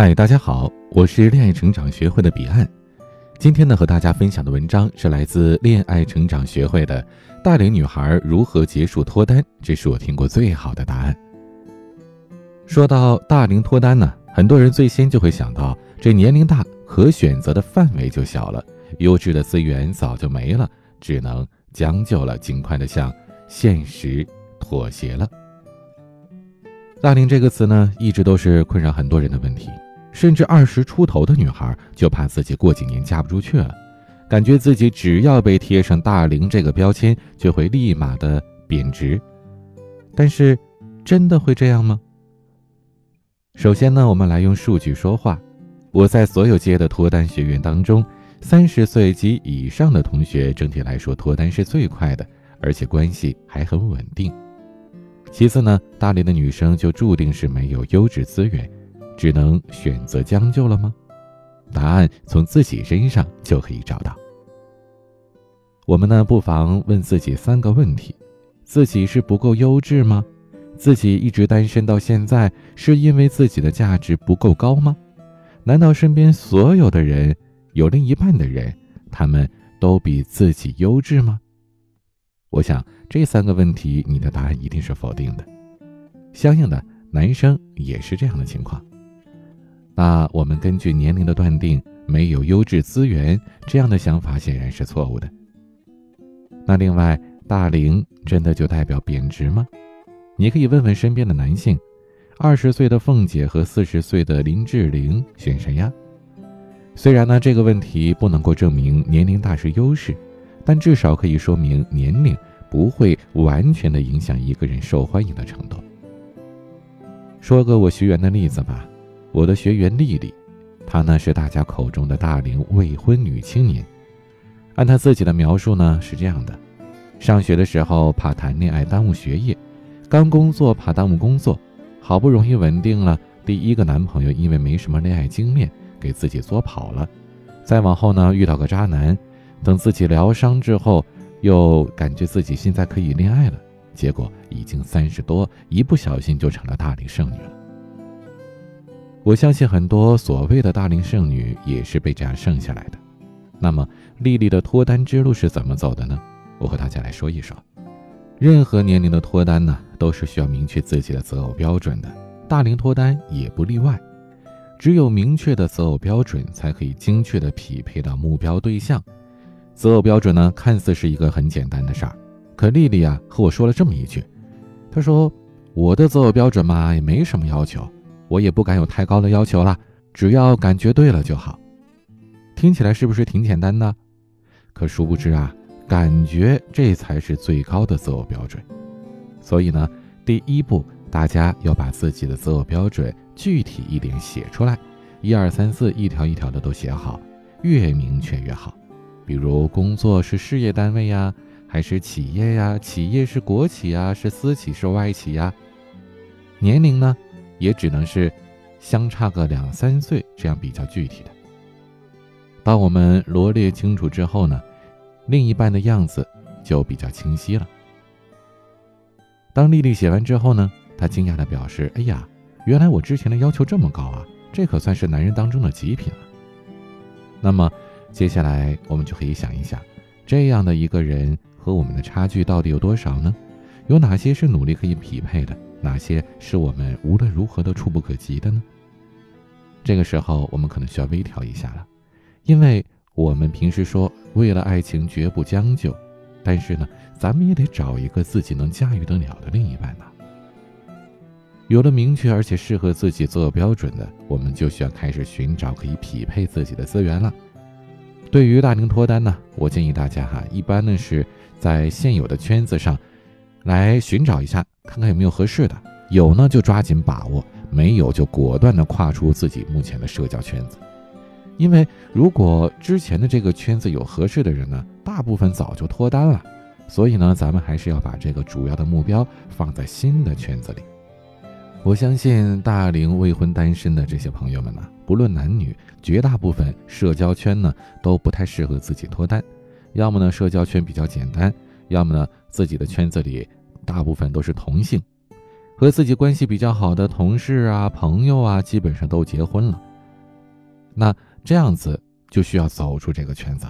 嗨，大家好，我是恋爱成长学会的彼岸。今天呢，和大家分享的文章是来自恋爱成长学会的《大龄女孩如何结束脱单》，这是我听过最好的答案。说到大龄脱单呢，很多人最先就会想到，这年龄大，可选择的范围就小了，优质的资源早就没了，只能将就了，尽快的向现实妥协了。大龄这个词呢，一直都是困扰很多人的问题。甚至二十出头的女孩就怕自己过几年嫁不出去了，感觉自己只要被贴上大龄这个标签，就会立马的贬值。但是，真的会这样吗？首先呢，我们来用数据说话。我在所有接的脱单学员当中，三十岁及以上的同学整体来说脱单是最快的，而且关系还很稳定。其次呢，大龄的女生就注定是没有优质资源。只能选择将就了吗？答案从自己身上就可以找到。我们呢，不妨问自己三个问题：自己是不够优质吗？自己一直单身到现在，是因为自己的价值不够高吗？难道身边所有的人，有另一半的人，他们都比自己优质吗？我想这三个问题，你的答案一定是否定的。相应的，男生也是这样的情况。那我们根据年龄的断定，没有优质资源这样的想法显然是错误的。那另外，大龄真的就代表贬值吗？你可以问问身边的男性，二十岁的凤姐和四十岁的林志玲选谁呀？虽然呢这个问题不能够证明年龄大是优势，但至少可以说明年龄不会完全的影响一个人受欢迎的程度。说个我学员的例子吧。我的学员丽丽，她呢是大家口中的大龄未婚女青年。按她自己的描述呢是这样的：上学的时候怕谈恋爱耽误学业，刚工作怕耽误工作，好不容易稳定了第一个男朋友，因为没什么恋爱经验，给自己作跑了。再往后呢遇到个渣男，等自己疗伤之后，又感觉自己现在可以恋爱了，结果已经三十多，一不小心就成了大龄剩女了。我相信很多所谓的大龄剩女也是被这样剩下来的。那么，丽丽的脱单之路是怎么走的呢？我和大家来说一说。任何年龄的脱单呢，都是需要明确自己的择偶标准的，大龄脱单也不例外。只有明确的择偶标准，才可以精确的匹配到目标对象。择偶标准呢，看似是一个很简单的事儿，可丽丽啊和我说了这么一句，她说：“我的择偶标准嘛，也没什么要求。”我也不敢有太高的要求了，只要感觉对了就好。听起来是不是挺简单的？可殊不知啊，感觉这才是最高的择偶标准。所以呢，第一步，大家要把自己的择偶标准具体一点写出来，一二三四，一条一条的都写好，越明确越好。比如工作是事业单位呀，还是企业呀？企业是国企呀，是私企是外企呀？年龄呢？也只能是相差个两三岁，这样比较具体的。当我们罗列清楚之后呢，另一半的样子就比较清晰了。当丽丽写完之后呢，她惊讶的表示：“哎呀，原来我之前的要求这么高啊，这可算是男人当中的极品了。”那么接下来我们就可以想一想，这样的一个人和我们的差距到底有多少呢？有哪些是努力可以匹配的？哪些是我们无论如何都触不可及的呢？这个时候，我们可能需要微调一下了，因为我们平时说为了爱情绝不将就，但是呢，咱们也得找一个自己能驾驭得了的另一半呐。有了明确而且适合自己择偶标准的，我们就需要开始寻找可以匹配自己的资源了。对于大龄脱单呢，我建议大家哈，一般呢是在现有的圈子上来寻找一下。看看有没有合适的，有呢就抓紧把握，没有就果断的跨出自己目前的社交圈子。因为如果之前的这个圈子有合适的人呢，大部分早就脱单了。所以呢，咱们还是要把这个主要的目标放在新的圈子里。我相信大龄未婚单身的这些朋友们呢，不论男女，绝大部分社交圈呢都不太适合自己脱单，要么呢社交圈比较简单，要么呢自己的圈子里。大部分都是同性，和自己关系比较好的同事啊、朋友啊，基本上都结婚了，那这样子就需要走出这个圈子。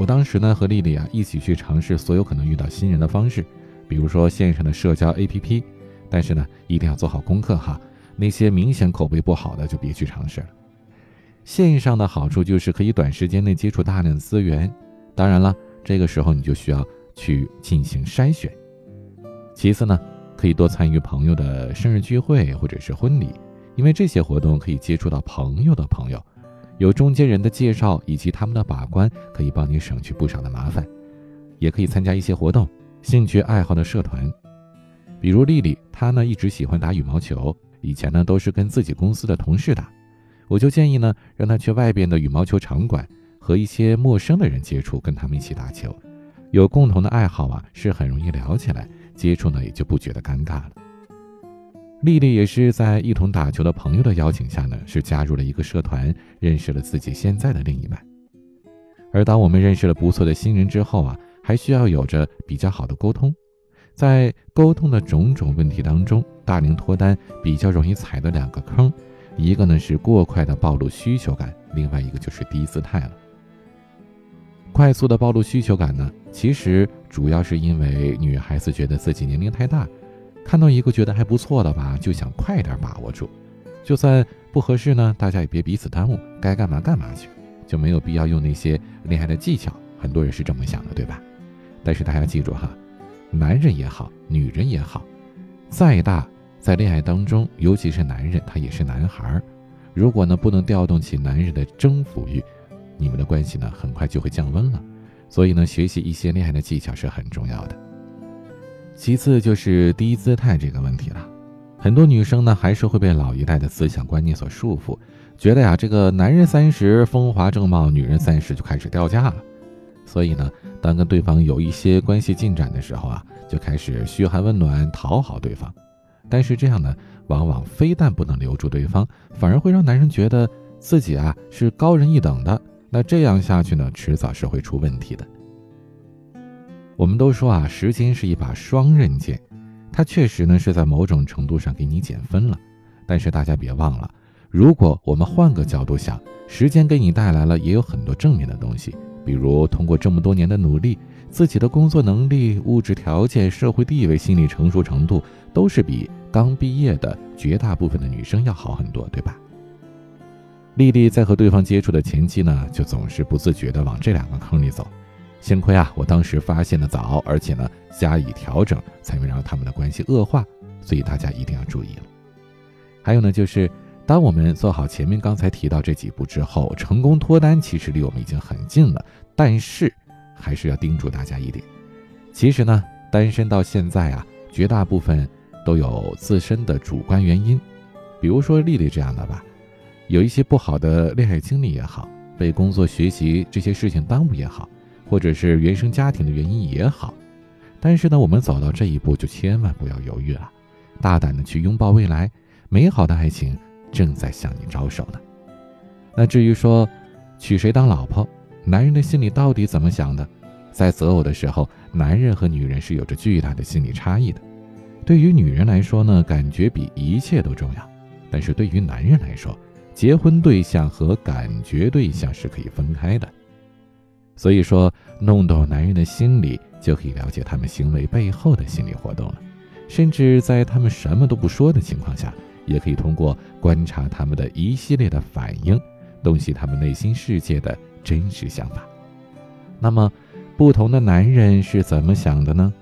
我当时呢和丽丽啊一起去尝试所有可能遇到新人的方式，比如说线上的社交 APP，但是呢一定要做好功课哈，那些明显口碑不好的就别去尝试了。线上的好处就是可以短时间内接触大量的资源，当然了，这个时候你就需要去进行筛选。其次呢，可以多参与朋友的生日聚会或者是婚礼，因为这些活动可以接触到朋友的朋友。有中间人的介绍以及他们的把关，可以帮你省去不少的麻烦。也可以参加一些活动、兴趣爱好的社团，比如丽丽，她呢一直喜欢打羽毛球，以前呢都是跟自己公司的同事打，我就建议呢让她去外边的羽毛球场馆和一些陌生的人接触，跟他们一起打球。有共同的爱好啊，是很容易聊起来，接触呢也就不觉得尴尬了。丽丽也是在一同打球的朋友的邀请下呢，是加入了一个社团，认识了自己现在的另一半。而当我们认识了不错的新人之后啊，还需要有着比较好的沟通。在沟通的种种问题当中，大龄脱单比较容易踩的两个坑，一个呢是过快的暴露需求感，另外一个就是低姿态了。快速的暴露需求感呢，其实主要是因为女孩子觉得自己年龄太大。看到一个觉得还不错的吧，就想快点把握住，就算不合适呢，大家也别彼此耽误，该干嘛干嘛去，就没有必要用那些恋爱的技巧。很多人是这么想的，对吧？但是大家记住哈，男人也好，女人也好，再大，在恋爱当中，尤其是男人，他也是男孩儿。如果呢不能调动起男人的征服欲，你们的关系呢很快就会降温了。所以呢，学习一些恋爱的技巧是很重要的。其次就是低姿态这个问题了，很多女生呢还是会被老一代的思想观念所束缚，觉得呀这个男人三十风华正茂，女人三十就开始掉价了。所以呢，当跟对方有一些关系进展的时候啊，就开始嘘寒问暖讨好对方。但是这样呢，往往非但不能留住对方，反而会让男人觉得自己啊是高人一等的。那这样下去呢，迟早是会出问题的。我们都说啊，时间是一把双刃剑，它确实呢是在某种程度上给你减分了。但是大家别忘了，如果我们换个角度想，时间给你带来了也有很多正面的东西，比如通过这么多年的努力，自己的工作能力、物质条件、社会地位、心理成熟程度，都是比刚毕业的绝大部分的女生要好很多，对吧？丽丽在和对方接触的前期呢，就总是不自觉地往这两个坑里走。幸亏啊，我当时发现的早，而且呢加以调整，才没让他们的关系恶化。所以大家一定要注意了。还有呢，就是当我们做好前面刚才提到这几步之后，成功脱单其实离我们已经很近了。但是还是要叮嘱大家一点：其实呢，单身到现在啊，绝大部分都有自身的主观原因。比如说丽丽这样的吧，有一些不好的恋爱经历也好，被工作、学习这些事情耽误也好。或者是原生家庭的原因也好，但是呢，我们走到这一步就千万不要犹豫了，大胆的去拥抱未来，美好的爱情正在向你招手呢。那至于说娶谁当老婆，男人的心里到底怎么想的？在择偶的时候，男人和女人是有着巨大的心理差异的。对于女人来说呢，感觉比一切都重要，但是对于男人来说，结婚对象和感觉对象是可以分开的。所以说，弄懂男人的心理，就可以了解他们行为背后的心理活动了。甚至在他们什么都不说的情况下，也可以通过观察他们的一系列的反应，洞悉他们内心世界的真实想法。那么，不同的男人是怎么想的呢？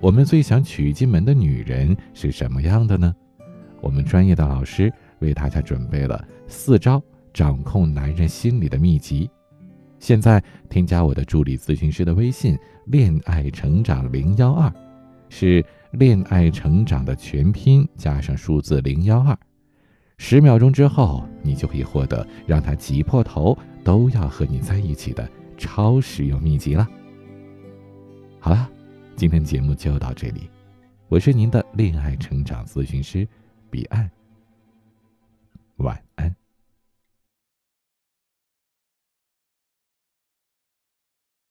我们最想娶进门的女人是什么样的呢？我们专业的老师为大家准备了四招掌控男人心理的秘籍。现在添加我的助理咨询师的微信“恋爱成长零幺二”，是“恋爱成长”的全拼加上数字零幺二，十秒钟之后，你就可以获得让他挤破头都要和你在一起的超实用秘籍了。好了，今天节目就到这里，我是您的恋爱成长咨询师彼岸，晚安。